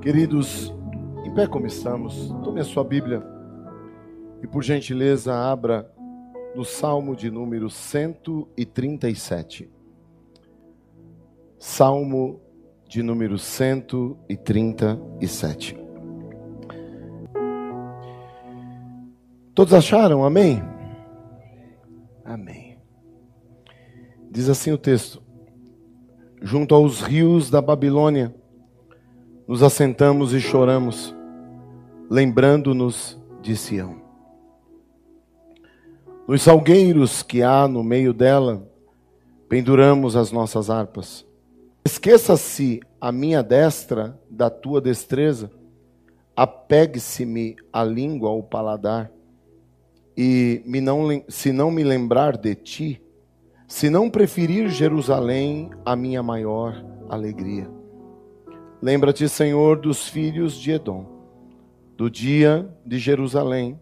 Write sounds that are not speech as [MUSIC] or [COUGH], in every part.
Queridos, em pé como estamos, tome a sua Bíblia e, por gentileza, abra no Salmo de número 137. Salmo de número 137. Todos acharam? Amém? Amém. Diz assim o texto: Junto aos rios da Babilônia, nos assentamos e choramos, lembrando-nos de Sião. Nos salgueiros que há no meio dela, penduramos as nossas harpas. Esqueça-se a minha destra da tua destreza, apegue-se-me a língua ao paladar, e me não, se não me lembrar de ti, se não preferir Jerusalém a minha maior alegria. Lembra-te, Senhor, dos filhos de Edom, do dia de Jerusalém,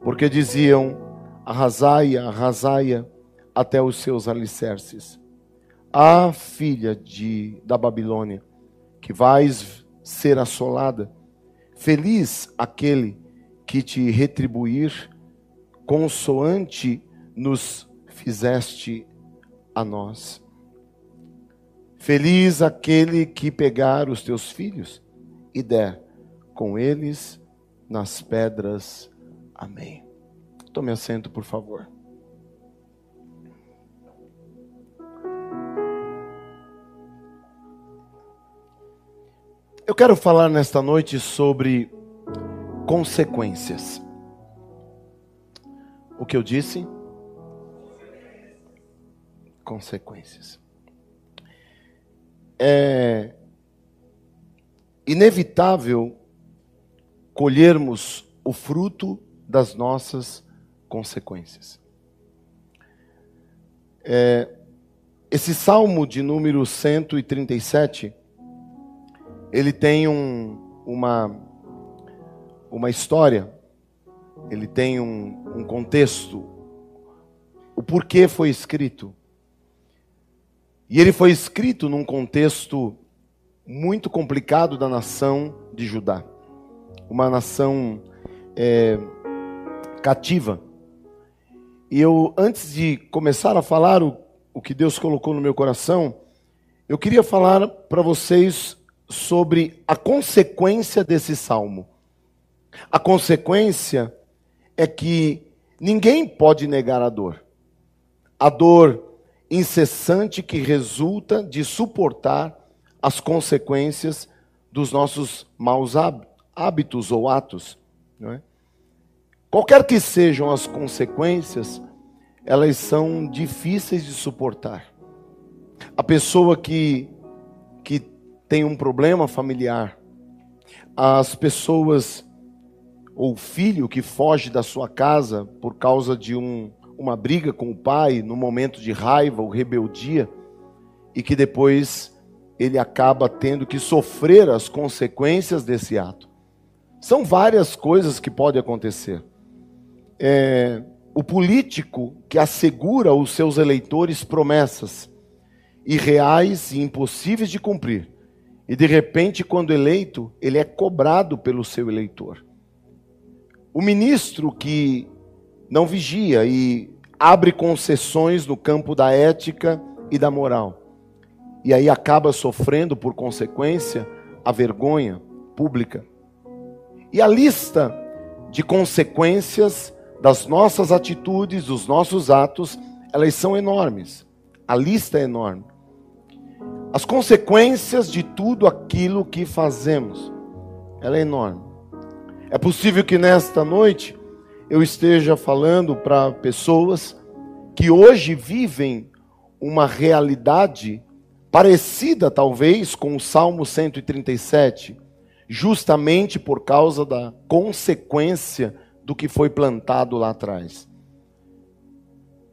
porque diziam: arrasaia, arrasaia até os seus alicerces. Ah, filha de, da Babilônia, que vais ser assolada, feliz aquele que te retribuir, consoante nos fizeste a nós. Feliz aquele que pegar os teus filhos e der com eles nas pedras. Amém. Tome assento, por favor. Eu quero falar nesta noite sobre consequências. O que eu disse? Consequências é inevitável colhermos o fruto das nossas consequências. É, esse salmo de número 137, ele tem um, uma, uma história, ele tem um, um contexto, o porquê foi escrito. E ele foi escrito num contexto muito complicado da nação de Judá, uma nação é, cativa. E eu, antes de começar a falar o, o que Deus colocou no meu coração, eu queria falar para vocês sobre a consequência desse salmo. A consequência é que ninguém pode negar a dor. A dor incessante que resulta de suportar as consequências dos nossos maus hábitos ou atos. É? Qualquer que sejam as consequências, elas são difíceis de suportar. A pessoa que, que tem um problema familiar, as pessoas ou filho que foge da sua casa por causa de um uma briga com o pai no momento de raiva ou rebeldia e que depois ele acaba tendo que sofrer as consequências desse ato. São várias coisas que podem acontecer. É, o político que assegura aos seus eleitores promessas irreais e impossíveis de cumprir, e de repente, quando eleito, ele é cobrado pelo seu eleitor. O ministro que não vigia e abre concessões no campo da ética e da moral. E aí acaba sofrendo, por consequência, a vergonha pública. E a lista de consequências das nossas atitudes, dos nossos atos, elas são enormes. A lista é enorme. As consequências de tudo aquilo que fazemos, ela é enorme. É possível que nesta noite eu esteja falando para pessoas que hoje vivem uma realidade parecida, talvez, com o Salmo 137, justamente por causa da consequência do que foi plantado lá atrás.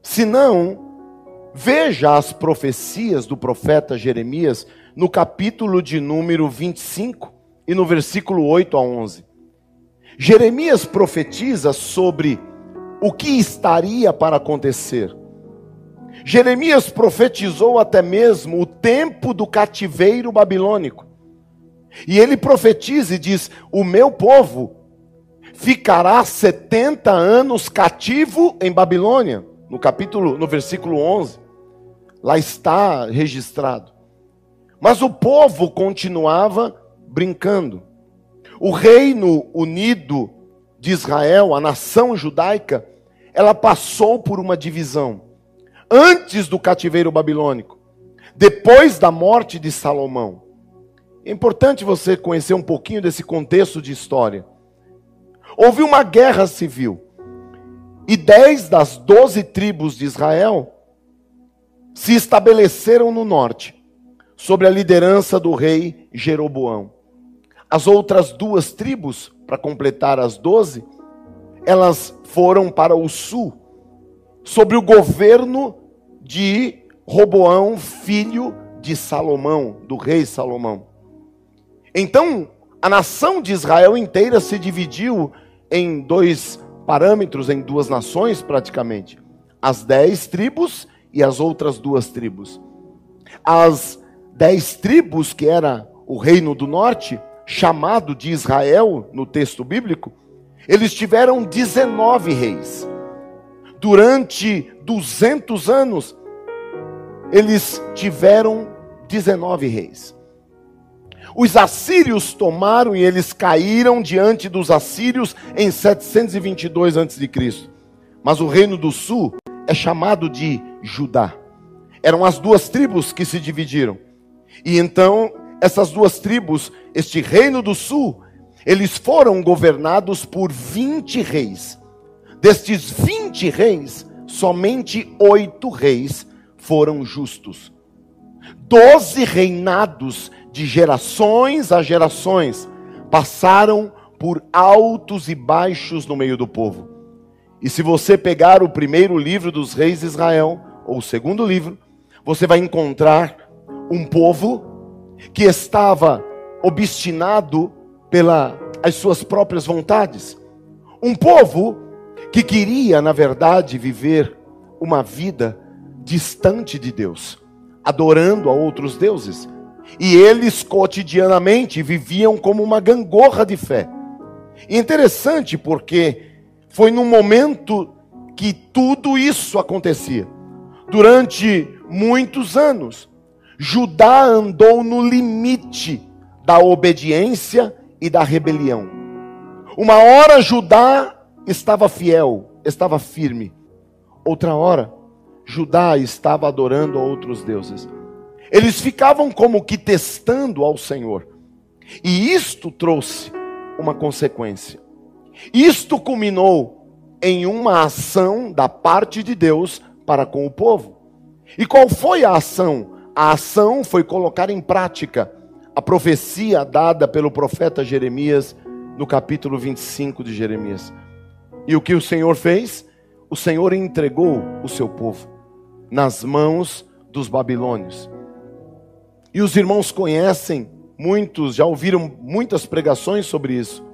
Se não, veja as profecias do profeta Jeremias no capítulo de número 25 e no versículo 8 a 11. Jeremias profetiza sobre o que estaria para acontecer. Jeremias profetizou até mesmo o tempo do cativeiro babilônico. E ele profetiza e diz: O meu povo ficará 70 anos cativo em Babilônia, no capítulo, no versículo 11. Lá está registrado. Mas o povo continuava brincando. O reino unido de Israel, a nação judaica, ela passou por uma divisão. Antes do cativeiro babilônico, depois da morte de Salomão. É importante você conhecer um pouquinho desse contexto de história. Houve uma guerra civil. E dez das doze tribos de Israel se estabeleceram no norte, sob a liderança do rei Jeroboão. As outras duas tribos, para completar as doze, elas foram para o sul, sobre o governo de Roboão, filho de Salomão, do rei Salomão. Então, a nação de Israel inteira se dividiu em dois parâmetros, em duas nações praticamente: as dez tribos e as outras duas tribos. As dez tribos, que era o reino do norte, chamado de Israel no texto bíblico, eles tiveram 19 reis. Durante 200 anos, eles tiveram 19 reis. Os assírios tomaram e eles caíram diante dos assírios em 722 a.C. Mas o reino do sul é chamado de Judá. Eram as duas tribos que se dividiram. E então essas duas tribos, este reino do sul, eles foram governados por 20 reis. Destes 20 reis, somente oito reis foram justos. Doze reinados de gerações a gerações passaram por altos e baixos no meio do povo. E se você pegar o primeiro livro dos reis de Israel, ou o segundo livro, você vai encontrar um povo que estava obstinado pelas suas próprias vontades. Um povo que queria, na verdade, viver uma vida distante de Deus, adorando a outros deuses. E eles cotidianamente viviam como uma gangorra de fé. E interessante porque foi num momento que tudo isso acontecia. Durante muitos anos, Judá andou no limite da obediência e da rebelião. Uma hora Judá estava fiel, estava firme. Outra hora, Judá estava adorando a outros deuses. Eles ficavam como que testando ao Senhor. E isto trouxe uma consequência. Isto culminou em uma ação da parte de Deus para com o povo. E qual foi a ação? A ação foi colocar em prática a profecia dada pelo profeta Jeremias no capítulo 25 de Jeremias. E o que o Senhor fez? O Senhor entregou o seu povo nas mãos dos babilônios. E os irmãos conhecem, muitos já ouviram muitas pregações sobre isso.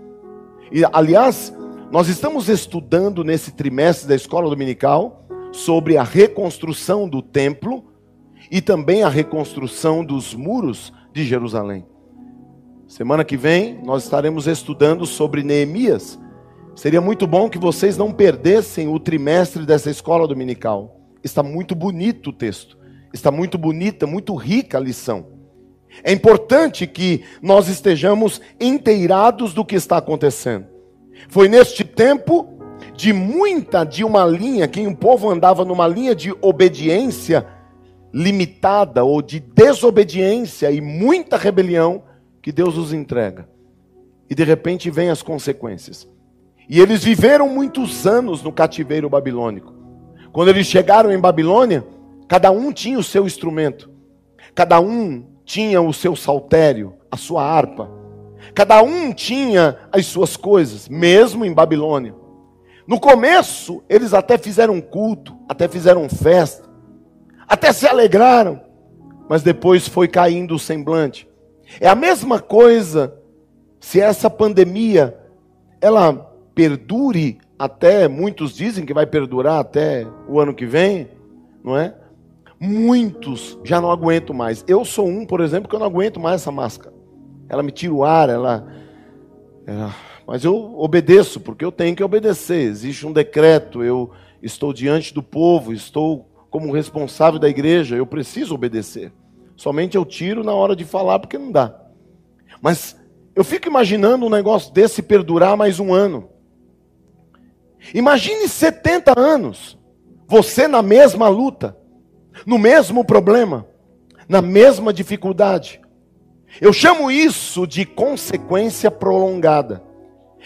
E aliás, nós estamos estudando nesse trimestre da escola dominical sobre a reconstrução do templo e também a reconstrução dos muros de Jerusalém. Semana que vem nós estaremos estudando sobre Neemias. Seria muito bom que vocês não perdessem o trimestre dessa escola dominical. Está muito bonito o texto, está muito bonita, muito rica a lição. É importante que nós estejamos inteirados do que está acontecendo. Foi neste tempo de muita, de uma linha, que o povo andava numa linha de obediência limitada ou de desobediência e muita rebelião que Deus os entrega. E de repente vem as consequências. E eles viveram muitos anos no cativeiro babilônico. Quando eles chegaram em Babilônia, cada um tinha o seu instrumento. Cada um tinha o seu saltério, a sua harpa. Cada um tinha as suas coisas, mesmo em Babilônia. No começo, eles até fizeram culto, até fizeram festa até se alegraram, mas depois foi caindo o semblante. É a mesma coisa se essa pandemia ela perdure até, muitos dizem que vai perdurar até o ano que vem, não é? Muitos já não aguentam mais. Eu sou um, por exemplo, que eu não aguento mais essa máscara. ela me tira o ar, ela, ela. Mas eu obedeço, porque eu tenho que obedecer. Existe um decreto, eu estou diante do povo, estou como responsável da igreja, eu preciso obedecer. Somente eu tiro na hora de falar, porque não dá. Mas eu fico imaginando um negócio desse perdurar mais um ano. Imagine 70 anos, você na mesma luta, no mesmo problema, na mesma dificuldade. Eu chamo isso de consequência prolongada.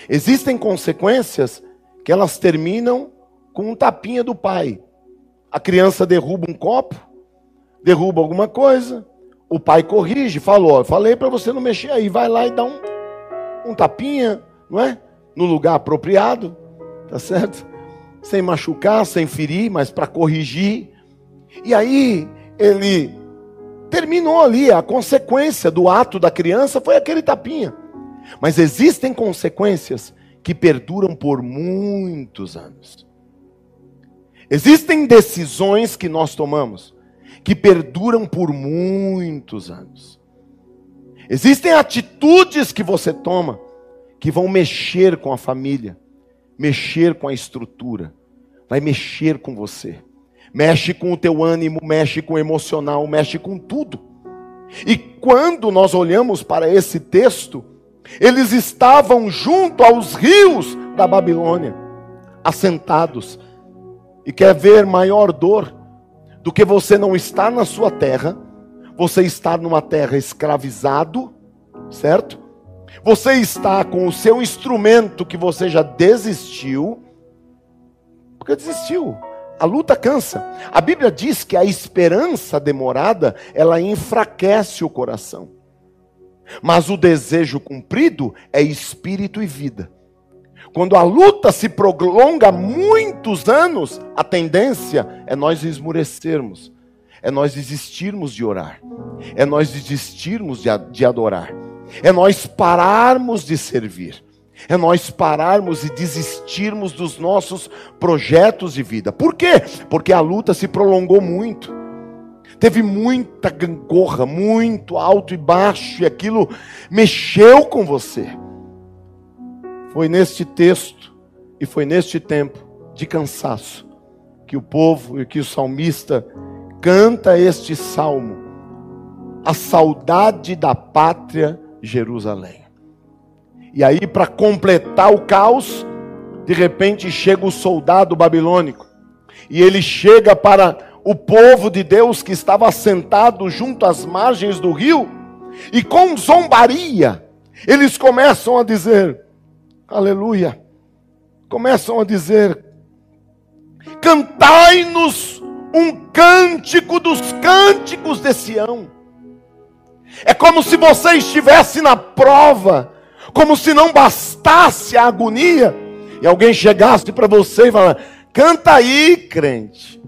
Existem consequências que elas terminam com um tapinha do pai. A criança derruba um copo, derruba alguma coisa, o pai corrige, falou, falei para você não mexer aí, vai lá e dá um, um tapinha, não é? No lugar apropriado, tá certo? Sem machucar, sem ferir, mas para corrigir. E aí ele terminou ali, a consequência do ato da criança foi aquele tapinha. Mas existem consequências que perduram por muitos anos. Existem decisões que nós tomamos que perduram por muitos anos. Existem atitudes que você toma que vão mexer com a família, mexer com a estrutura, vai mexer com você. Mexe com o teu ânimo, mexe com o emocional, mexe com tudo. E quando nós olhamos para esse texto, eles estavam junto aos rios da Babilônia, assentados. E quer ver maior dor do que você não estar na sua terra, você estar numa terra escravizado, certo? Você está com o seu instrumento que você já desistiu, porque desistiu. A luta cansa. A Bíblia diz que a esperança demorada, ela enfraquece o coração. Mas o desejo cumprido é espírito e vida. Quando a luta se prolonga muitos anos, a tendência é nós esmurecermos, é nós desistirmos de orar, é nós desistirmos de adorar, é nós pararmos de servir, é nós pararmos e desistirmos dos nossos projetos de vida. Por quê? Porque a luta se prolongou muito. Teve muita gangorra, muito alto e baixo, e aquilo mexeu com você. Foi neste texto e foi neste tempo de cansaço que o povo e que o salmista canta este salmo, a saudade da pátria Jerusalém. E aí, para completar o caos, de repente chega o soldado babilônico, e ele chega para o povo de Deus que estava assentado junto às margens do rio, e com zombaria, eles começam a dizer: aleluia, começam a dizer: cantai-nos um cântico dos cânticos de Sião. É como se você estivesse na prova, como se não bastasse a agonia, e alguém chegasse para você e falasse: canta aí, crente.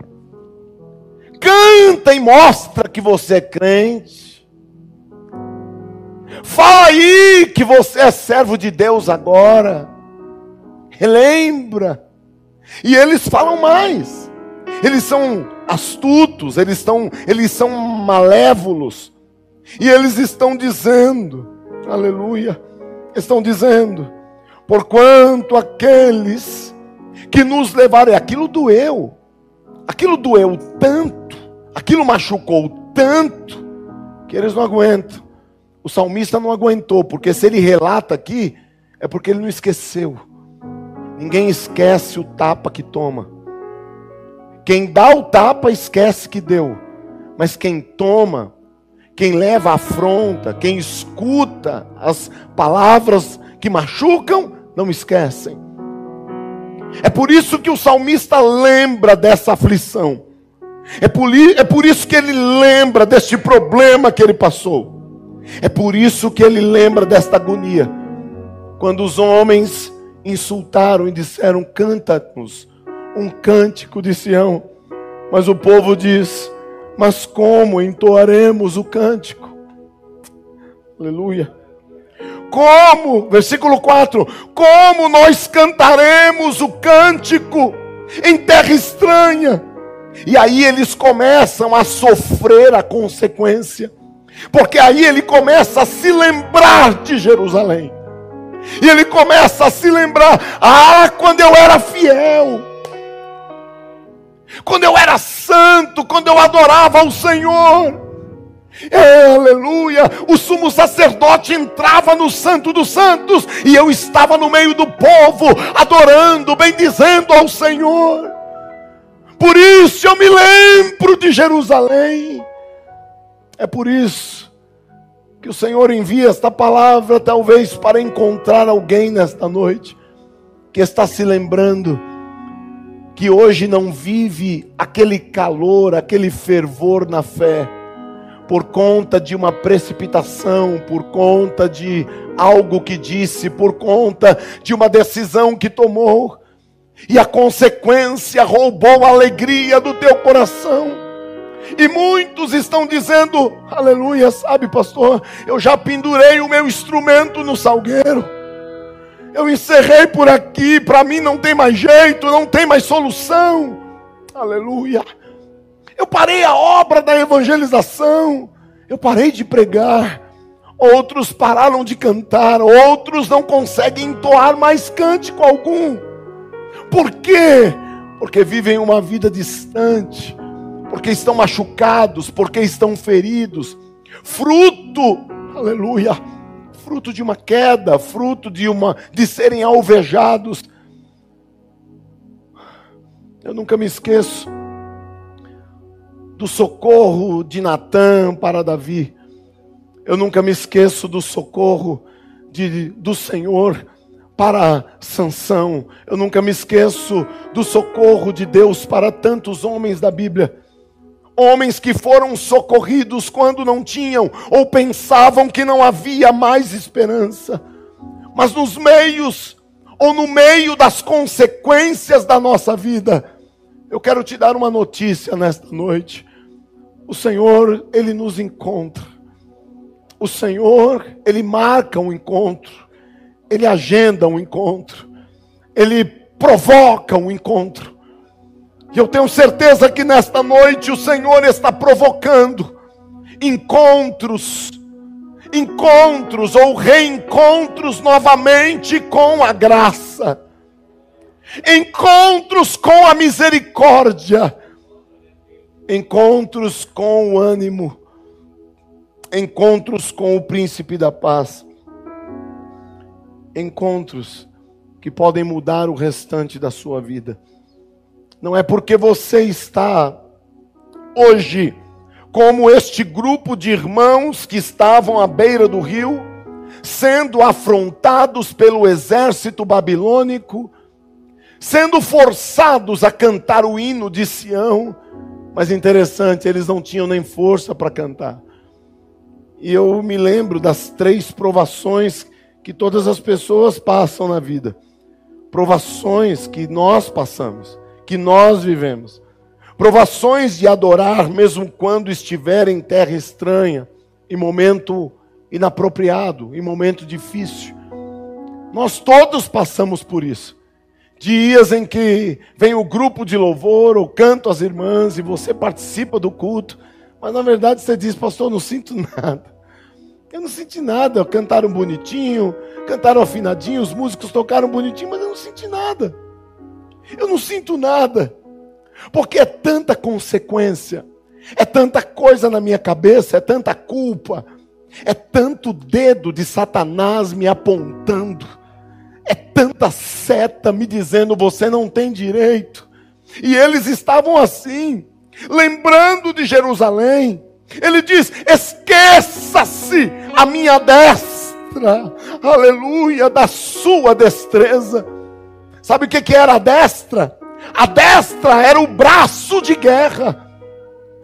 Canta e mostra que você é crente. Fala aí que você é servo de Deus agora. Relembra. E eles falam mais. Eles são astutos, eles, estão, eles são malévolos. E eles estão dizendo, aleluia, estão dizendo, porquanto aqueles que nos levaram, aquilo doeu, aquilo doeu tanto, aquilo machucou tanto, que eles não aguentam. O salmista não aguentou, porque se ele relata aqui, é porque ele não esqueceu. Ninguém esquece o tapa que toma. Quem dá o tapa esquece que deu, mas quem toma, quem leva a afronta, quem escuta as palavras que machucam, não esquecem. É por isso que o salmista lembra dessa aflição. É por, é por isso que ele lembra deste problema que ele passou. É por isso que ele lembra desta agonia. Quando os homens insultaram e disseram: Canta-nos um cântico de Sião. Mas o povo diz: Mas como entoaremos o cântico? Aleluia. Como, versículo 4: Como nós cantaremos o cântico em terra estranha? E aí eles começam a sofrer a consequência. Porque aí ele começa a se lembrar de Jerusalém. E ele começa a se lembrar: ah, quando eu era fiel, quando eu era santo, quando eu adorava o Senhor. É, aleluia! O sumo sacerdote entrava no Santo dos Santos e eu estava no meio do povo, adorando, bendizendo ao Senhor. Por isso eu me lembro de Jerusalém. É por isso que o Senhor envia esta palavra, talvez para encontrar alguém nesta noite que está se lembrando que hoje não vive aquele calor, aquele fervor na fé, por conta de uma precipitação, por conta de algo que disse, por conta de uma decisão que tomou, e a consequência roubou a alegria do teu coração. E muitos estão dizendo, aleluia, sabe, pastor, eu já pendurei o meu instrumento no salgueiro. Eu encerrei por aqui, para mim não tem mais jeito, não tem mais solução. Aleluia. Eu parei a obra da evangelização. Eu parei de pregar. Outros pararam de cantar, outros não conseguem entoar mais cântico algum. Por quê? Porque vivem uma vida distante porque estão machucados, porque estão feridos, fruto, aleluia, fruto de uma queda, fruto de uma de serem alvejados. Eu nunca me esqueço do socorro de Natã para Davi. Eu nunca me esqueço do socorro de, do Senhor para Sansão. Eu nunca me esqueço do socorro de Deus para tantos homens da Bíblia homens que foram socorridos quando não tinham ou pensavam que não havia mais esperança. Mas nos meios ou no meio das consequências da nossa vida, eu quero te dar uma notícia nesta noite. O Senhor, ele nos encontra. O Senhor, ele marca um encontro. Ele agenda um encontro. Ele provoca um encontro. E eu tenho certeza que nesta noite o Senhor está provocando encontros, encontros ou reencontros novamente com a graça, encontros com a misericórdia, encontros com o ânimo, encontros com o príncipe da paz, encontros que podem mudar o restante da sua vida. Não é porque você está hoje como este grupo de irmãos que estavam à beira do rio, sendo afrontados pelo exército babilônico, sendo forçados a cantar o hino de Sião, mas interessante, eles não tinham nem força para cantar. E eu me lembro das três provações que todas as pessoas passam na vida. Provações que nós passamos que nós vivemos. Provações de adorar, mesmo quando estiver em terra estranha, em momento inapropriado, em momento difícil. Nós todos passamos por isso. Dias em que vem o grupo de louvor, ou canto as irmãs, e você participa do culto, mas na verdade você diz, pastor, não sinto [LAUGHS] nada. Eu não senti nada. Cantaram bonitinho, cantaram afinadinho, os músicos tocaram bonitinho, mas eu não senti nada. Eu não sinto nada, porque é tanta consequência, é tanta coisa na minha cabeça, é tanta culpa, é tanto dedo de Satanás me apontando, é tanta seta me dizendo você não tem direito. E eles estavam assim, lembrando de Jerusalém. Ele diz: esqueça-se a minha destra, aleluia, da sua destreza. Sabe o que, que era a destra? A destra era o braço de guerra.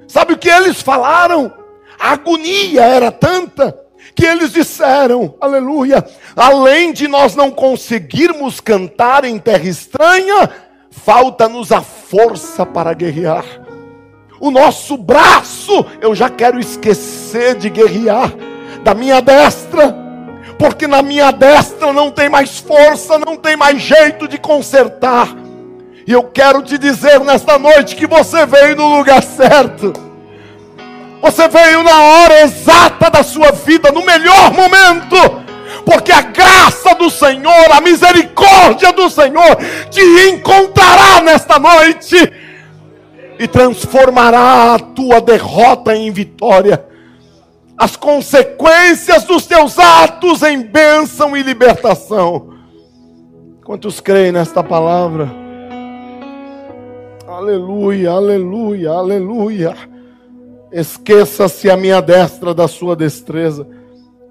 Sabe o que eles falaram? A agonia era tanta que eles disseram, aleluia, além de nós não conseguirmos cantar em terra estranha, falta-nos a força para guerrear. O nosso braço, eu já quero esquecer de guerrear, da minha destra porque na minha destra não tem mais força, não tem mais jeito de consertar. E eu quero te dizer nesta noite que você veio no lugar certo. Você veio na hora exata da sua vida, no melhor momento porque a graça do Senhor, a misericórdia do Senhor te encontrará nesta noite e transformará a tua derrota em vitória, as consequências dos teus atos em bênção e libertação. Quantos creem nesta palavra? Aleluia, aleluia, aleluia. Esqueça-se a minha destra da sua destreza.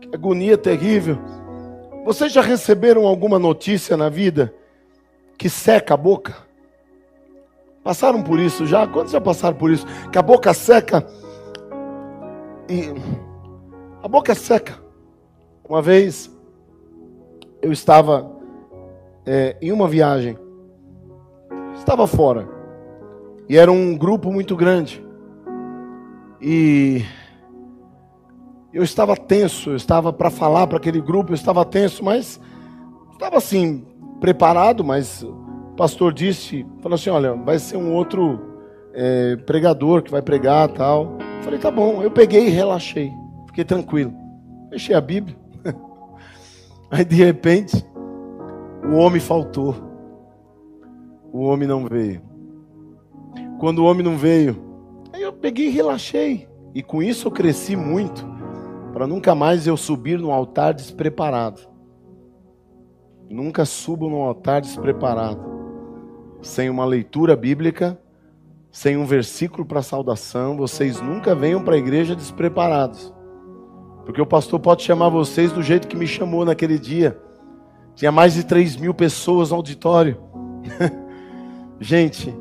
Que agonia terrível. Vocês já receberam alguma notícia na vida que seca a boca? Passaram por isso já? Quantos já passaram por isso? Que a boca seca e a boca é seca. Uma vez eu estava é, em uma viagem, estava fora. E era um grupo muito grande. E eu estava tenso, eu estava para falar para aquele grupo, eu estava tenso, mas estava assim, preparado, mas o pastor disse, falou assim, olha, vai ser um outro é, pregador que vai pregar tal. Eu falei, tá bom, eu peguei e relaxei, fiquei tranquilo. Fechei a Bíblia. [LAUGHS] Aí de repente, o homem faltou. O homem não veio. Quando o homem não veio, aí eu peguei e relaxei. E com isso eu cresci muito para nunca mais eu subir no altar despreparado. Nunca subo no altar despreparado, sem uma leitura bíblica, sem um versículo para saudação. Vocês nunca venham para a igreja despreparados, porque o pastor pode chamar vocês do jeito que me chamou naquele dia. Tinha mais de 3 mil pessoas no auditório. [LAUGHS] Gente,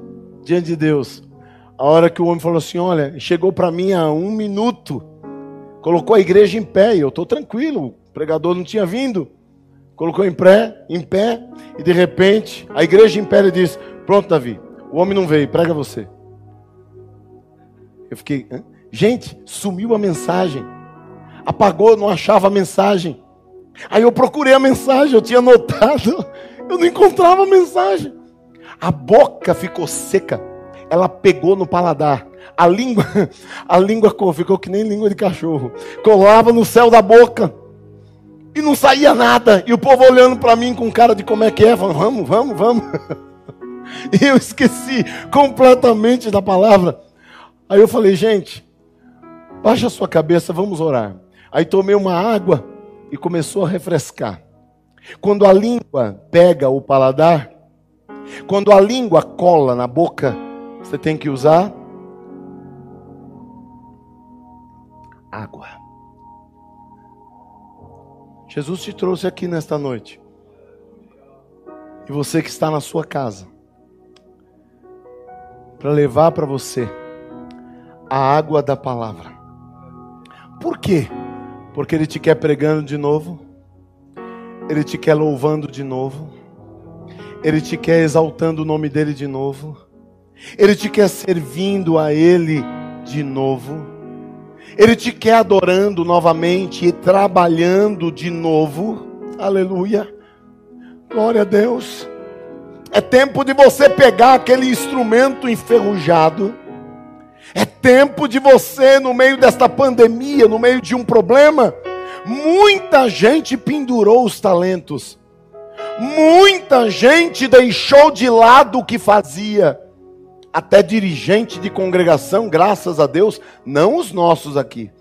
diante de Deus, a hora que o homem falou assim: Olha, chegou para mim há um minuto colocou a igreja em pé, e eu estou tranquilo, o pregador não tinha vindo. Colocou em pé, em pé, e de repente a igreja em pé ele disse: Pronto, Davi, o homem não veio, prega você. Eu fiquei, Hã? gente, sumiu a mensagem, apagou, não achava a mensagem. Aí eu procurei a mensagem, eu tinha notado, [LAUGHS] eu não encontrava a mensagem. A boca ficou seca, ela pegou no paladar. A língua, [LAUGHS] a língua ficou que nem língua de cachorro. Colava no céu da boca. E não saía nada. E o povo olhando para mim com cara de como é que é. Falando, vamos, vamos, vamos. [LAUGHS] E eu esqueci completamente da palavra. Aí eu falei, gente, baixa a sua cabeça, vamos orar. Aí tomei uma água e começou a refrescar. Quando a língua pega o paladar, quando a língua cola na boca, você tem que usar água. Jesus te trouxe aqui nesta noite. E você que está na sua casa, para levar para você a água da palavra. Por quê? Porque Ele te quer pregando de novo, Ele te quer louvando de novo, Ele te quer exaltando o nome dEle de novo, Ele te quer servindo a Ele de novo. Ele te quer adorando novamente e trabalhando de novo. Aleluia. Glória a Deus. É tempo de você pegar aquele instrumento enferrujado. É tempo de você, no meio desta pandemia, no meio de um problema, muita gente pendurou os talentos. Muita gente deixou de lado o que fazia até dirigente de congregação, graças a Deus, não os nossos aqui.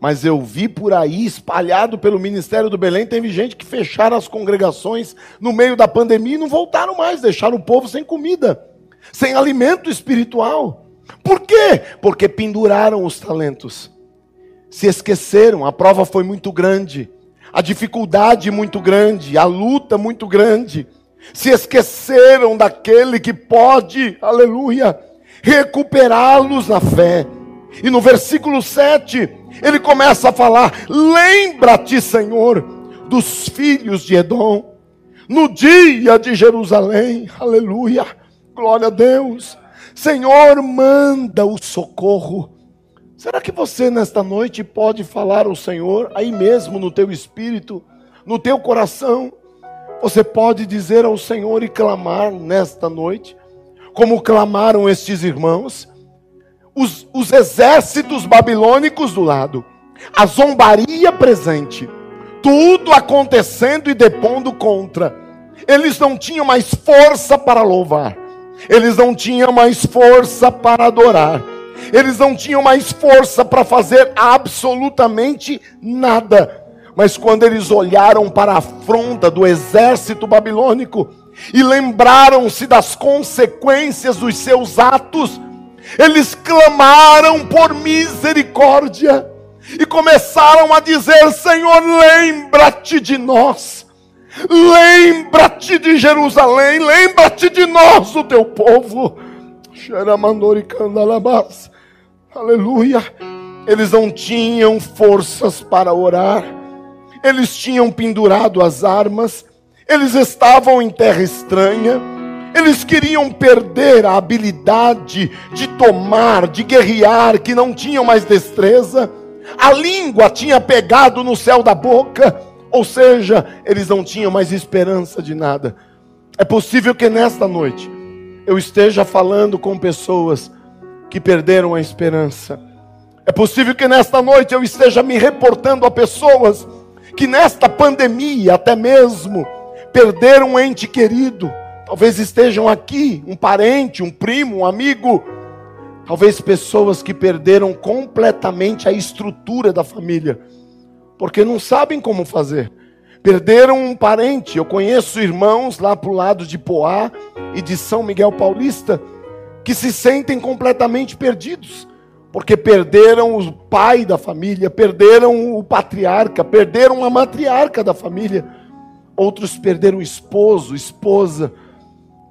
Mas eu vi por aí, espalhado pelo Ministério do Belém, teve gente que fecharam as congregações no meio da pandemia e não voltaram mais, deixaram o povo sem comida, sem alimento espiritual. Por quê? Porque penduraram os talentos, se esqueceram, a prova foi muito grande, a dificuldade muito grande, a luta muito grande se esqueceram daquele que pode, aleluia, recuperá-los na fé. E no versículo 7, ele começa a falar: Lembra-te, Senhor, dos filhos de Edom, no dia de Jerusalém, aleluia, glória a Deus. Senhor, manda o socorro. Será que você nesta noite pode falar ao Senhor aí mesmo no teu espírito, no teu coração? Você pode dizer ao Senhor e clamar nesta noite, como clamaram estes irmãos. os, os exércitos babilônicos do lado, a zombaria presente, tudo acontecendo e depondo contra. Eles não tinham mais força para louvar, eles não tinham mais força para adorar, eles não tinham mais força para fazer absolutamente nada. Mas quando eles olharam para a afronta do exército babilônico e lembraram-se das consequências dos seus atos, eles clamaram por misericórdia e começaram a dizer: Senhor, lembra-te de nós, lembra-te de Jerusalém, lembra-te de nós, o teu povo. Aleluia. Eles não tinham forças para orar, eles tinham pendurado as armas, eles estavam em terra estranha, eles queriam perder a habilidade de tomar, de guerrear, que não tinham mais destreza. A língua tinha pegado no céu da boca, ou seja, eles não tinham mais esperança de nada. É possível que nesta noite eu esteja falando com pessoas que perderam a esperança. É possível que nesta noite eu esteja me reportando a pessoas que nesta pandemia até mesmo perderam um ente querido. Talvez estejam aqui, um parente, um primo, um amigo Talvez pessoas que perderam completamente a estrutura da família, porque não sabem como fazer. Perderam um parente. Eu conheço irmãos lá para o lado de Poá e de São Miguel Paulista que se sentem completamente perdidos, porque perderam o pai da família, perderam o patriarca, perderam a matriarca da família. Outros perderam o esposo, esposa.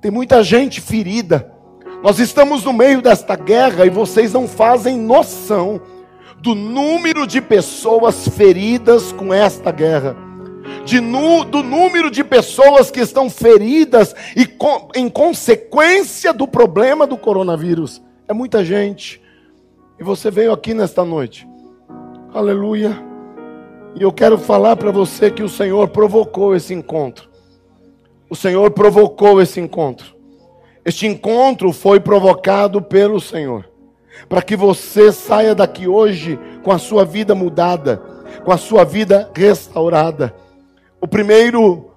Tem muita gente ferida nós estamos no meio desta guerra e vocês não fazem noção do número de pessoas feridas com esta guerra, de nu, do número de pessoas que estão feridas e com, em consequência do problema do coronavírus. É muita gente. E você veio aqui nesta noite. Aleluia. E eu quero falar para você que o Senhor provocou esse encontro. O Senhor provocou esse encontro. Este encontro foi provocado pelo Senhor, para que você saia daqui hoje com a sua vida mudada, com a sua vida restaurada. O primeiro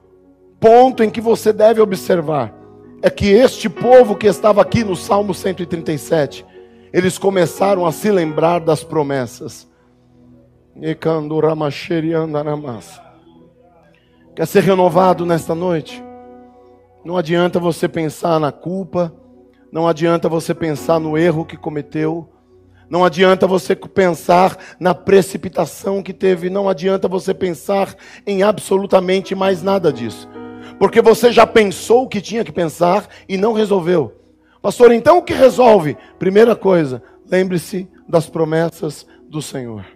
ponto em que você deve observar é que este povo que estava aqui no Salmo 137, eles começaram a se lembrar das promessas. Quer ser renovado nesta noite? Não adianta você pensar na culpa, não adianta você pensar no erro que cometeu, não adianta você pensar na precipitação que teve, não adianta você pensar em absolutamente mais nada disso. Porque você já pensou o que tinha que pensar e não resolveu. Pastor, então o que resolve? Primeira coisa, lembre-se das promessas do Senhor.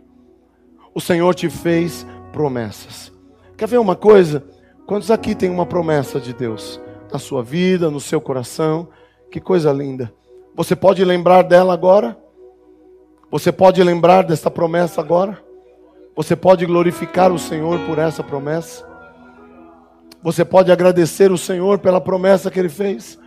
O Senhor te fez promessas. Quer ver uma coisa? Quantos aqui tem uma promessa de Deus? na sua vida, no seu coração. Que coisa linda. Você pode lembrar dela agora? Você pode lembrar dessa promessa agora? Você pode glorificar o Senhor por essa promessa? Você pode agradecer o Senhor pela promessa que Ele fez?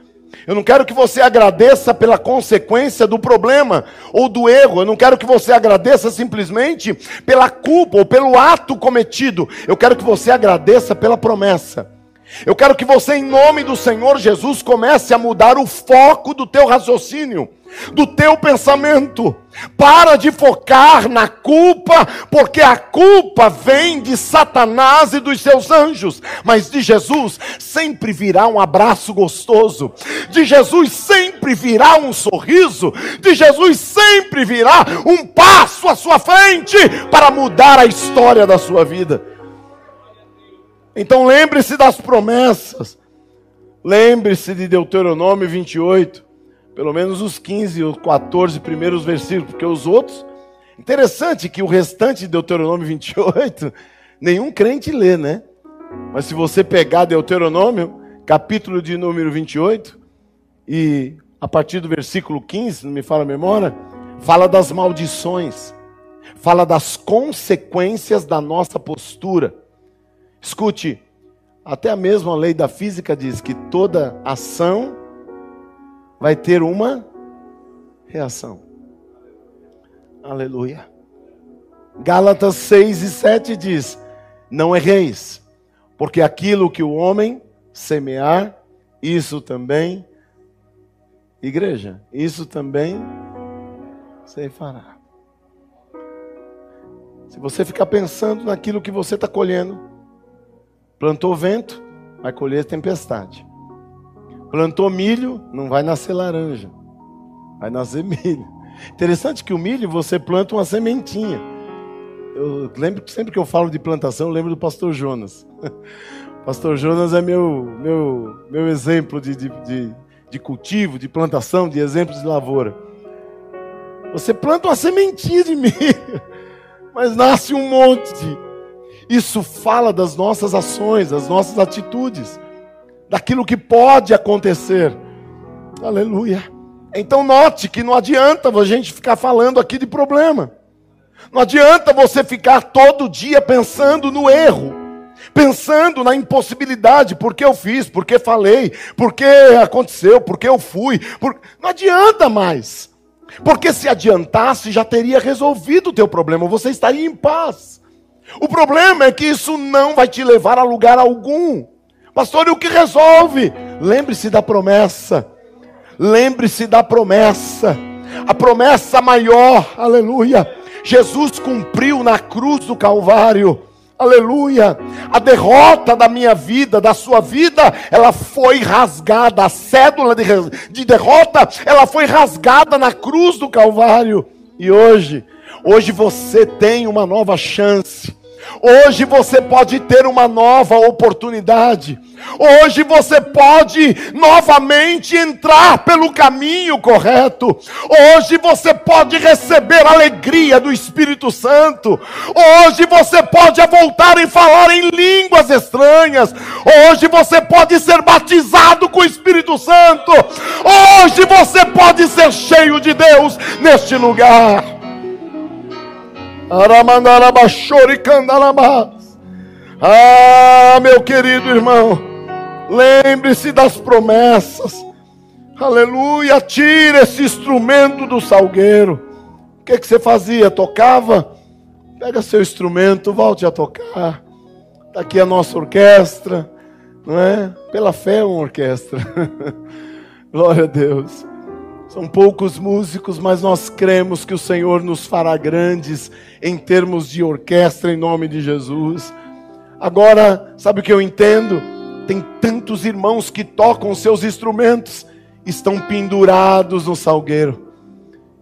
Eu não quero que você agradeça pela consequência do problema ou do erro. Eu não quero que você agradeça simplesmente pela culpa ou pelo ato cometido. Eu quero que você agradeça pela promessa. Eu quero que você, em nome do Senhor Jesus, comece a mudar o foco do teu raciocínio, do teu pensamento. Para de focar na culpa, porque a culpa vem de Satanás e dos seus anjos, mas de Jesus sempre virá um abraço gostoso, de Jesus sempre virá um sorriso, de Jesus sempre virá um passo à sua frente para mudar a história da sua vida. Então lembre-se das promessas. Lembre-se de Deuteronômio 28, pelo menos os 15 ou 14 primeiros versículos, porque os outros. Interessante que o restante de Deuteronômio 28, nenhum crente lê, né? Mas se você pegar Deuteronômio, capítulo de número 28, e a partir do versículo 15, não me fala a memória, fala das maldições, fala das consequências da nossa postura. Escute, até a mesma lei da física diz que toda ação vai ter uma reação. Aleluia. Gálatas 6 e 7 diz: Não erreis, porque aquilo que o homem semear, isso também, igreja, isso também você fará. Se você ficar pensando naquilo que você está colhendo, plantou vento, vai colher tempestade. Plantou milho, não vai nascer laranja, vai nascer [LAUGHS] milho. Interessante que o milho você planta uma sementinha. Eu lembro sempre que eu falo de plantação, eu lembro do pastor Jonas. [LAUGHS] Pastor Jonas é meu, meu, meu exemplo de, de, de, de cultivo, de plantação, de exemplo de lavoura. Você planta uma sementinha de [LAUGHS] milho, mas nasce um monte. Isso fala das nossas ações, das nossas atitudes, daquilo que pode acontecer. Aleluia. Então note que não adianta a gente ficar falando aqui de problema. Não adianta você ficar todo dia pensando no erro pensando na impossibilidade, porque eu fiz, porque falei, porque aconteceu, porque eu fui. Por... Não adianta mais. Porque se adiantasse, já teria resolvido o teu problema, você estaria em paz. O problema é que isso não vai te levar a lugar algum. Pastor, e o que resolve? Lembre-se da promessa. Lembre-se da promessa. A promessa maior, aleluia. Jesus cumpriu na cruz do Calvário Aleluia. A derrota da minha vida, da sua vida, ela foi rasgada. A cédula de, de derrota, ela foi rasgada na cruz do Calvário. E hoje, hoje você tem uma nova chance. Hoje você pode ter uma nova oportunidade. Hoje você pode novamente entrar pelo caminho correto. Hoje você pode receber a alegria do Espírito Santo. Hoje você pode voltar e falar em línguas estranhas. Hoje você pode ser batizado com o Espírito Santo. Hoje você pode ser cheio de Deus neste lugar. Ah, meu querido irmão, lembre-se das promessas. Aleluia, tira esse instrumento do salgueiro. O que, que você fazia? Tocava? Pega seu instrumento, volte a tocar. Está aqui a nossa orquestra, não é? Pela fé é uma orquestra. [LAUGHS] Glória a Deus. São poucos músicos, mas nós cremos que o Senhor nos fará grandes em termos de orquestra, em nome de Jesus. Agora, sabe o que eu entendo? Tem tantos irmãos que tocam seus instrumentos, estão pendurados no salgueiro,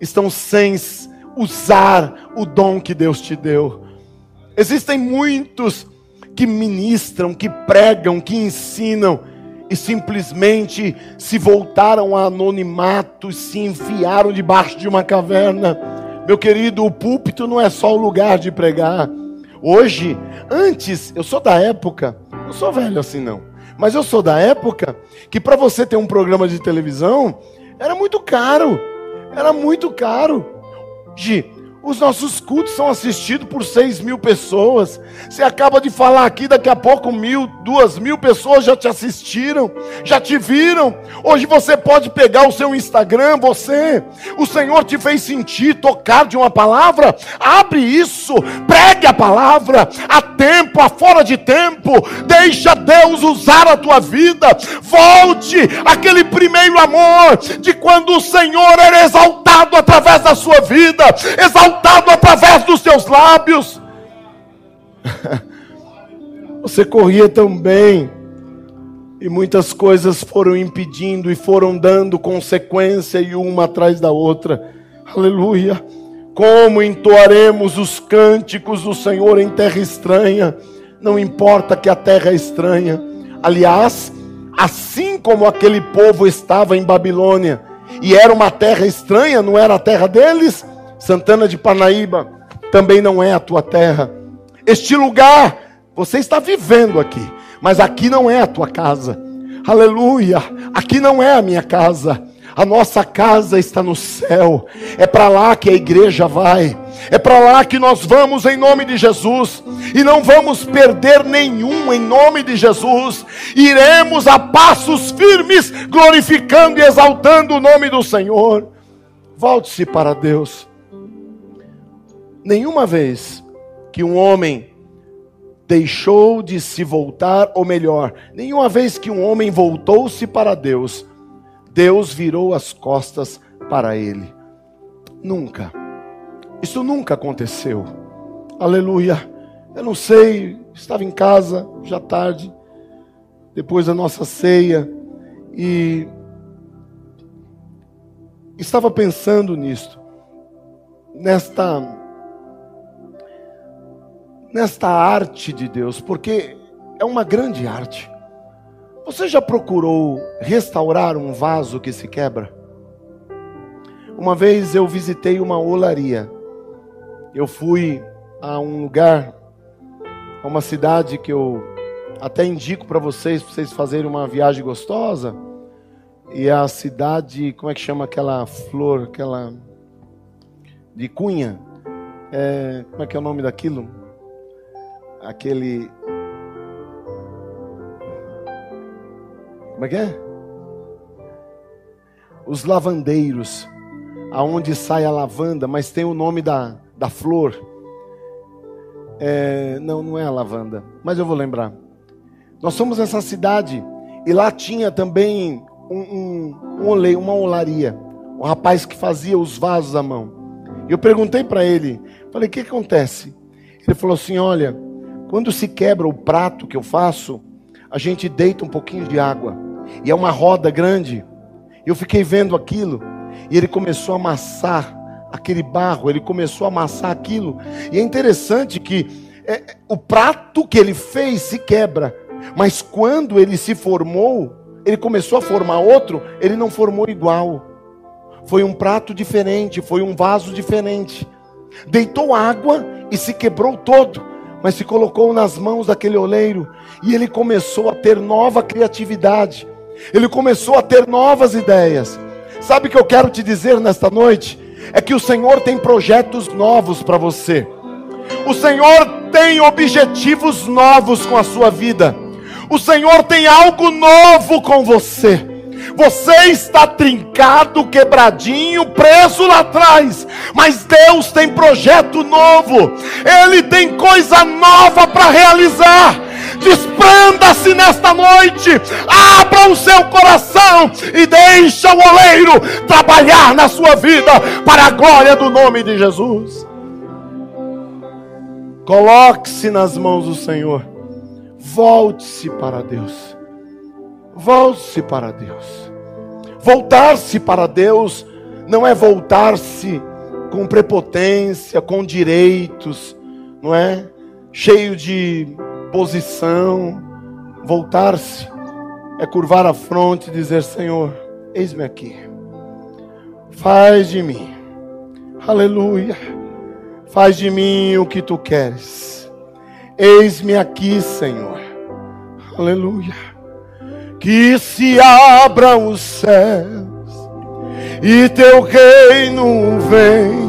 estão sem usar o dom que Deus te deu. Existem muitos que ministram, que pregam, que ensinam, e simplesmente se voltaram a anonimato, se enfiaram debaixo de uma caverna. Meu querido, o púlpito não é só o lugar de pregar. Hoje, antes, eu sou da época, não sou velho assim não, mas eu sou da época que para você ter um programa de televisão era muito caro. Era muito caro. Gi, os nossos cultos são assistidos por seis mil pessoas. Você acaba de falar aqui, daqui a pouco mil, duas mil pessoas já te assistiram, já te viram. Hoje você pode pegar o seu Instagram, você, o Senhor te fez sentir, tocar de uma palavra. Abre isso, pregue a palavra, a tempo, a fora de tempo. Deixa Deus usar a tua vida. Volte aquele primeiro amor de quando o Senhor era exaltado através da sua vida, exaltado exaltado através dos seus lábios. [LAUGHS] Você corria tão bem, e muitas coisas foram impedindo e foram dando consequência e uma atrás da outra. Aleluia. Como entoaremos os cânticos do Senhor em terra estranha? Não importa que a terra é estranha. Aliás, assim como aquele povo estava em Babilônia e era uma terra estranha, não era a terra deles, Santana de Parnaíba também não é a tua terra. Este lugar, você está vivendo aqui, mas aqui não é a tua casa. Aleluia! Aqui não é a minha casa. A nossa casa está no céu. É para lá que a igreja vai. É para lá que nós vamos em nome de Jesus. E não vamos perder nenhum em nome de Jesus. Iremos a passos firmes, glorificando e exaltando o nome do Senhor. Volte-se para Deus. Nenhuma vez que um homem deixou de se voltar, ou melhor, nenhuma vez que um homem voltou-se para Deus, Deus virou as costas para ele. Nunca. Isso nunca aconteceu. Aleluia. Eu não sei, estava em casa já tarde, depois da nossa ceia, e estava pensando nisto, nesta nesta arte de Deus, porque é uma grande arte. Você já procurou restaurar um vaso que se quebra? Uma vez eu visitei uma olaria. Eu fui a um lugar, a uma cidade que eu até indico para vocês, para vocês fazerem uma viagem gostosa. E é a cidade, como é que chama aquela flor, aquela de Cunha? É, como é que é o nome daquilo? Aquele. Como é que é? Os lavandeiros, aonde sai a lavanda, mas tem o nome da, da flor. É, não, não é a lavanda, mas eu vou lembrar. Nós fomos nessa cidade e lá tinha também um, um, um uma olaria, um rapaz que fazia os vasos à mão. Eu perguntei para ele, falei, o que acontece? Ele falou assim, olha, quando se quebra o prato que eu faço, a gente deita um pouquinho de água. E é uma roda grande. Eu fiquei vendo aquilo. E ele começou a amassar aquele barro. Ele começou a amassar aquilo. E é interessante que é, o prato que ele fez se quebra. Mas quando ele se formou, ele começou a formar outro, ele não formou igual. Foi um prato diferente, foi um vaso diferente. Deitou água e se quebrou todo mas se colocou nas mãos daquele oleiro e ele começou a ter nova criatividade, ele começou a ter novas ideias. Sabe o que eu quero te dizer nesta noite? É que o Senhor tem projetos novos para você, o Senhor tem objetivos novos com a sua vida, o Senhor tem algo novo com você. Você está trincado, quebradinho, preso lá atrás. Mas Deus tem projeto novo. Ele tem coisa nova para realizar. Desprenda-se nesta noite. Abra o seu coração e deixa o oleiro trabalhar na sua vida para a glória do nome de Jesus. Coloque-se nas mãos do Senhor. Volte-se para Deus. Volte-se para Deus. Voltar-se para Deus não é voltar-se com prepotência, com direitos, não é? Cheio de posição. Voltar-se é curvar a fronte e dizer: Senhor, eis-me aqui. Faz de mim, aleluia. Faz de mim o que tu queres. Eis-me aqui, Senhor, aleluia que se abram os céus e teu reino vem.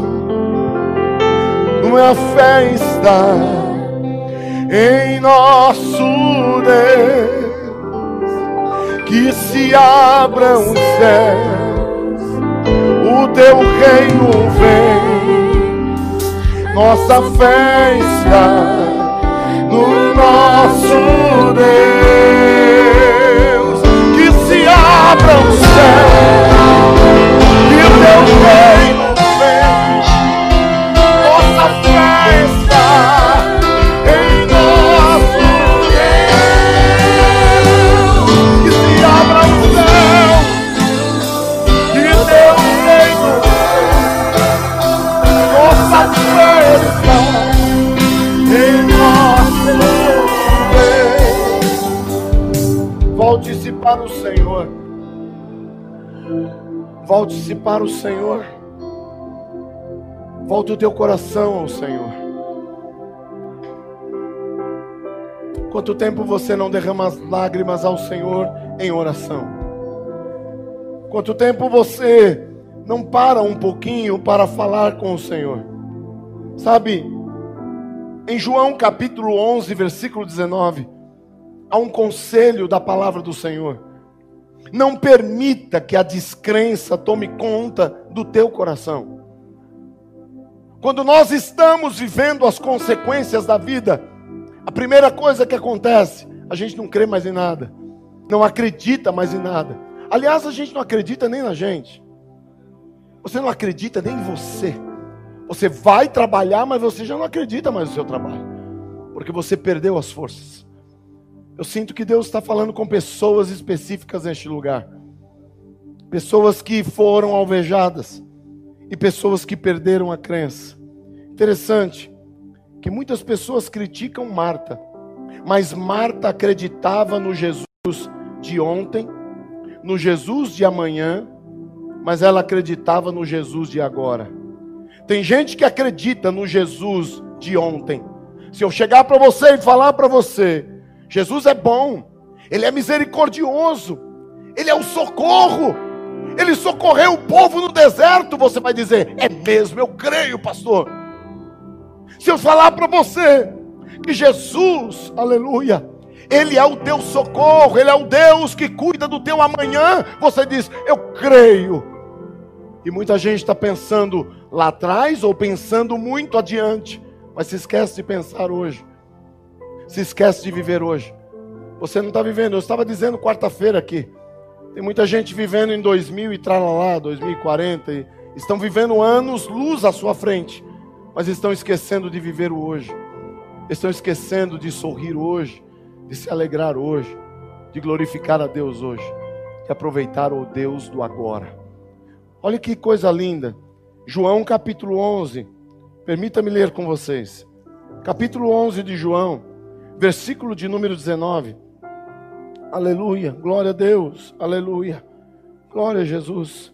Fé está em nosso Deus, que se abram os céus, o teu reino vem. Nossa fé está no nosso Deus abra o céu e o teu reino Volte-se para o Senhor. Volte o teu coração ao Senhor. Quanto tempo você não derrama as lágrimas ao Senhor em oração? Quanto tempo você não para um pouquinho para falar com o Senhor? Sabe, em João capítulo 11, versículo 19, há um conselho da palavra do Senhor. Não permita que a descrença tome conta do teu coração. Quando nós estamos vivendo as consequências da vida, a primeira coisa que acontece, a gente não crê mais em nada, não acredita mais em nada. Aliás, a gente não acredita nem na gente. Você não acredita nem em você. Você vai trabalhar, mas você já não acredita mais no seu trabalho, porque você perdeu as forças. Eu sinto que Deus está falando com pessoas específicas neste lugar, pessoas que foram alvejadas e pessoas que perderam a crença. Interessante que muitas pessoas criticam Marta, mas Marta acreditava no Jesus de ontem, no Jesus de amanhã, mas ela acreditava no Jesus de agora. Tem gente que acredita no Jesus de ontem. Se eu chegar para você e falar para você, Jesus é bom, Ele é misericordioso, Ele é o socorro, Ele socorreu o povo no deserto, você vai dizer, é mesmo, eu creio, pastor. Se eu falar para você que Jesus, aleluia, Ele é o teu socorro, Ele é o Deus que cuida do teu amanhã, você diz, eu creio. E muita gente está pensando lá atrás ou pensando muito adiante, mas se esquece de pensar hoje, se esquece de viver hoje. Você não está vivendo, eu estava dizendo quarta-feira aqui, tem muita gente vivendo em 2000 e tralalá, 2040, e estão vivendo anos luz à sua frente, mas estão esquecendo de viver o hoje, estão esquecendo de sorrir hoje, de se alegrar hoje, de glorificar a Deus hoje, de aproveitar o Deus do agora. Olha que coisa linda. João capítulo 11. Permita-me ler com vocês. Capítulo 11 de João, versículo de número 19. Aleluia, glória a Deus, aleluia, glória a Jesus.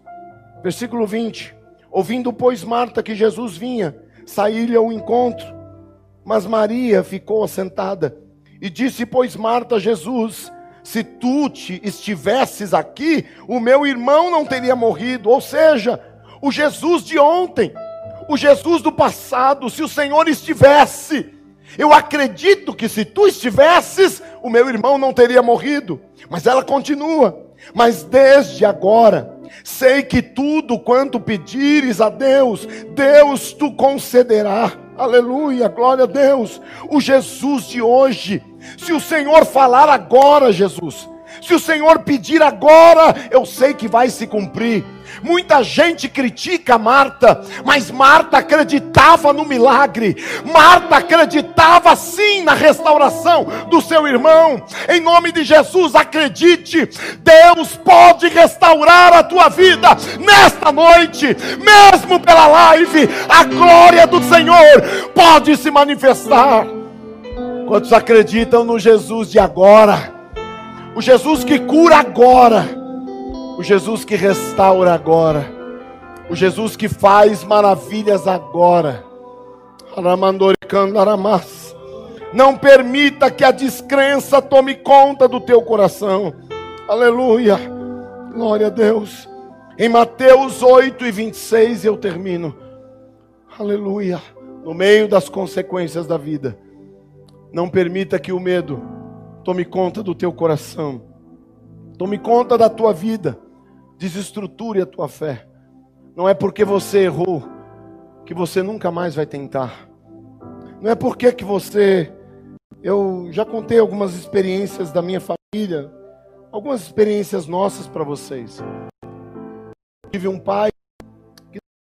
Versículo 20: Ouvindo, pois, Marta que Jesus vinha, saiu-lhe ao encontro, mas Maria ficou assentada. E disse, pois, Marta a Jesus: se tu te estivesses aqui, o meu irmão não teria morrido. Ou seja, o Jesus de ontem, o Jesus do passado, se o Senhor estivesse, eu acredito que se tu estivesses, o meu irmão não teria morrido. Mas ela continua. Mas desde agora, sei que tudo quanto pedires a Deus, Deus tu concederá. Aleluia, glória a Deus. O Jesus de hoje, se o Senhor falar agora, Jesus, se o Senhor pedir agora, eu sei que vai se cumprir. Muita gente critica Marta, mas Marta acreditava no milagre. Marta acreditava sim na restauração do seu irmão. Em nome de Jesus, acredite, Deus pode restaurar a tua vida nesta noite, mesmo pela live. A glória do Senhor pode se manifestar. Quantos acreditam no Jesus de agora? O Jesus que cura agora o Jesus que restaura agora, o Jesus que faz maravilhas agora. Não permita que a descrença tome conta do teu coração. Aleluia. Glória a Deus. Em Mateus 8 e 26 eu termino. Aleluia. No meio das consequências da vida. Não permita que o medo tome conta do teu coração. Tome conta da tua vida. Desestruture a tua fé. Não é porque você errou que você nunca mais vai tentar. Não é porque que você. Eu já contei algumas experiências da minha família, algumas experiências nossas para vocês. Eu tive um pai que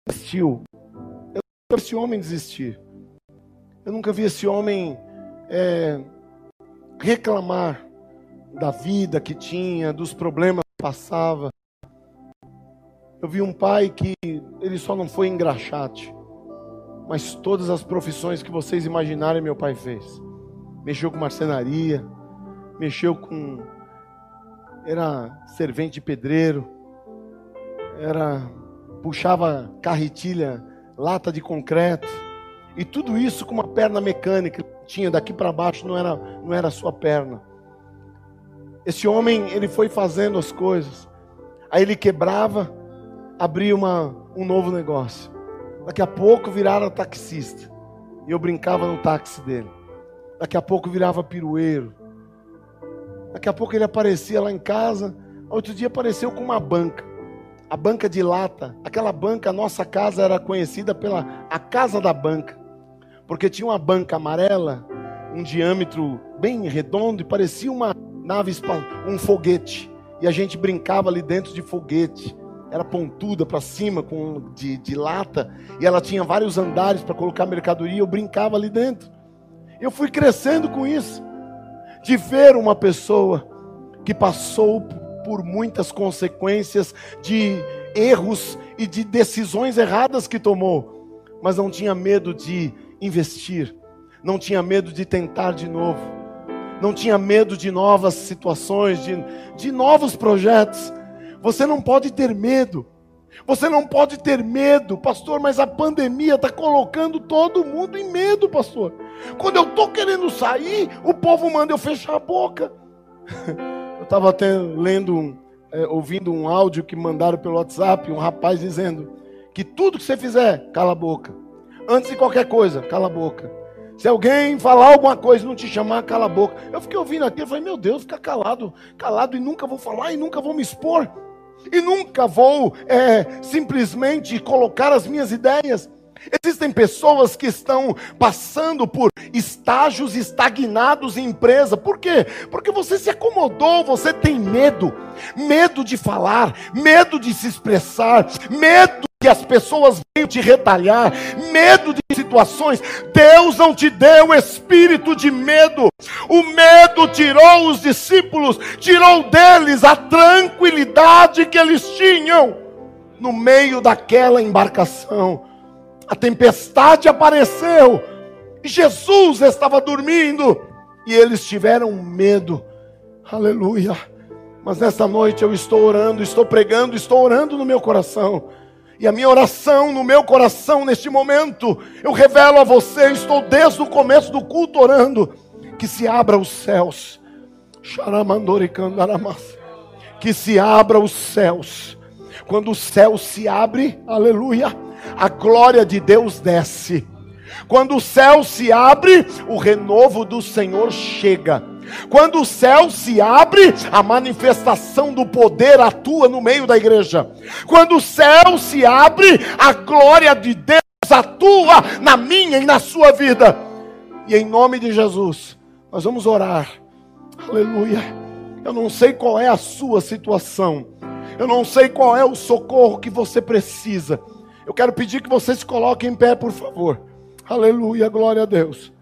desistiu. Eu nunca vi esse homem desistir. Eu nunca vi esse homem é, reclamar da vida que tinha, dos problemas que passava. Eu vi um pai que ele só não foi engraxate, mas todas as profissões que vocês imaginarem, meu pai fez. Mexeu com marcenaria, mexeu com. Era servente pedreiro, era. puxava carretilha, lata de concreto, e tudo isso com uma perna mecânica. Tinha daqui para baixo, não era, não era sua perna esse homem, ele foi fazendo as coisas. Aí ele quebrava, abria uma, um novo negócio. Daqui a pouco virava taxista. E eu brincava no táxi dele. Daqui a pouco virava pirueiro. Daqui a pouco ele aparecia lá em casa. Outro dia apareceu com uma banca. a banca de lata. Aquela banca, a nossa casa era conhecida pela a casa da banca, porque tinha uma banca amarela, um diâmetro bem redondo e parecia uma nave, um foguete. E a gente brincava ali dentro de foguete. Era pontuda para cima, com de, de lata, e ela tinha vários andares para colocar mercadoria. Eu brincava ali dentro. Eu fui crescendo com isso, de ver uma pessoa que passou por muitas consequências de erros e de decisões erradas que tomou, mas não tinha medo de investir, não tinha medo de tentar de novo, não tinha medo de novas situações, de, de novos projetos. Você não pode ter medo. Você não pode ter medo, pastor, mas a pandemia está colocando todo mundo em medo, pastor. Quando eu estou querendo sair, o povo manda eu fechar a boca. [LAUGHS] Eu estava até lendo, é, ouvindo um áudio que mandaram pelo WhatsApp, um rapaz dizendo que tudo que você fizer, cala a boca. Antes de qualquer coisa, cala a boca. Se alguém falar alguma coisa e não te chamar, cala a boca. Eu fiquei ouvindo aquilo, falei, meu Deus, fica calado, calado e nunca vou falar e nunca vou me expor. E nunca vou é, simplesmente colocar as minhas ideias. Existem pessoas que estão passando por estágios estagnados em empresa. Por quê? Porque você se acomodou, você tem medo. Medo de falar, medo de se expressar, medo que as pessoas venham te retalhar, medo de situações. Deus não te deu espírito de medo. O medo tirou os discípulos, tirou deles a tranquilidade que eles tinham no meio daquela embarcação. A tempestade apareceu Jesus estava dormindo e eles tiveram medo. Aleluia. Mas nessa noite eu estou orando, estou pregando, estou orando no meu coração e a minha oração no meu coração neste momento, eu revelo a você, estou desde o começo do culto orando, que se abra os céus. Que se abra os céus. Quando o céu se abre, aleluia, a glória de Deus desce. Quando o céu se abre, o renovo do Senhor chega. Quando o céu se abre, a manifestação do poder atua no meio da igreja. Quando o céu se abre, a glória de Deus atua na minha e na sua vida. E em nome de Jesus, nós vamos orar. Aleluia. Eu não sei qual é a sua situação. Eu não sei qual é o socorro que você precisa. Eu quero pedir que você se coloque em pé, por favor. Aleluia, glória a Deus.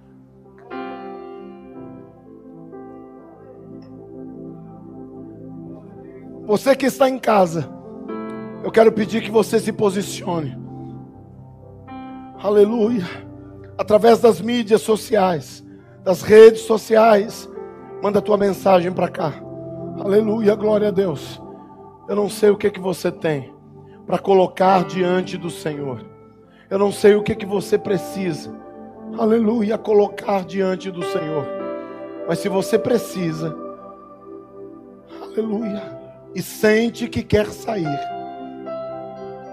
Você que está em casa, eu quero pedir que você se posicione. Aleluia. Através das mídias sociais, das redes sociais, manda a tua mensagem para cá. Aleluia, glória a Deus. Eu não sei o que que você tem para colocar diante do Senhor. Eu não sei o que que você precisa. Aleluia, colocar diante do Senhor. Mas se você precisa, aleluia, e sente que quer sair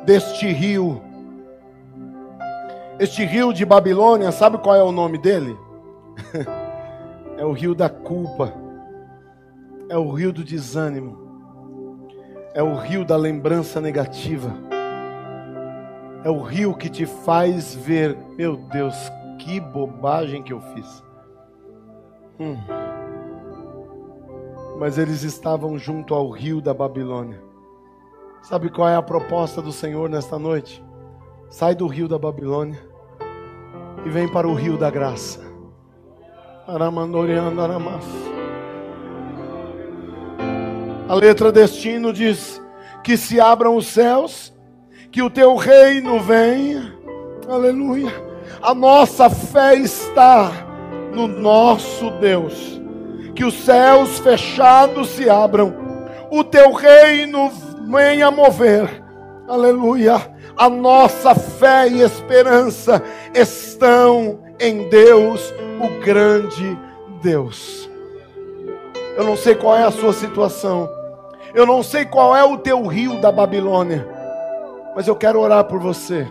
deste rio. Este rio de Babilônia, sabe qual é o nome dele? [LAUGHS] é o rio da culpa, é o rio do desânimo, é o rio da lembrança negativa, é o rio que te faz ver, meu Deus, que bobagem que eu fiz. Hum mas eles estavam junto ao rio da Babilônia. Sabe qual é a proposta do Senhor nesta noite? Sai do rio da Babilônia e vem para o rio da graça. A letra destino diz que se abram os céus, que o teu reino venha. Aleluia. A nossa fé está no nosso Deus que os céus fechados se abram, o teu reino venha mover, aleluia. A nossa fé e esperança estão em Deus, o grande Deus. Eu não sei qual é a sua situação, eu não sei qual é o teu rio da Babilônia, mas eu quero orar por você.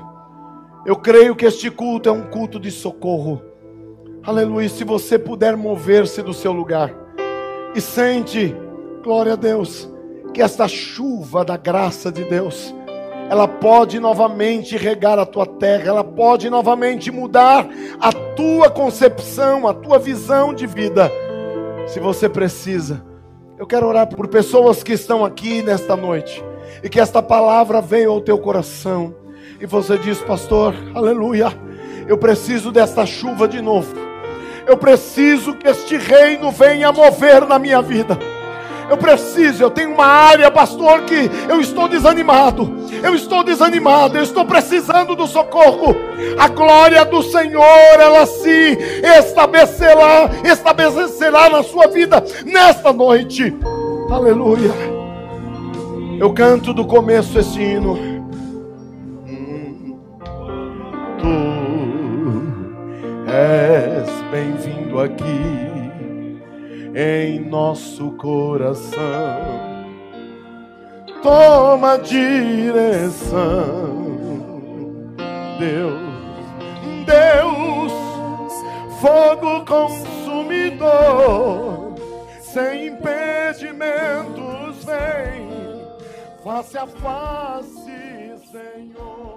Eu creio que este culto é um culto de socorro. Aleluia. Se você puder mover-se do seu lugar e sente, glória a Deus, que esta chuva da graça de Deus ela pode novamente regar a tua terra, ela pode novamente mudar a tua concepção, a tua visão de vida. Se você precisa, eu quero orar por pessoas que estão aqui nesta noite e que esta palavra veio ao teu coração e você diz, pastor, aleluia, eu preciso desta chuva de novo. Eu preciso que este reino venha mover na minha vida. Eu preciso, eu tenho uma área, pastor, que eu estou desanimado. Eu estou desanimado, eu estou precisando do socorro. A glória do Senhor, ela se estabelecerá, estabelecerá na sua vida nesta noite. Aleluia. Eu canto do começo esse hino. Tu és bem-vindo aqui em nosso coração. Toma direção, Deus, Deus, fogo consumidor, sem impedimentos, vem, face a face, Senhor.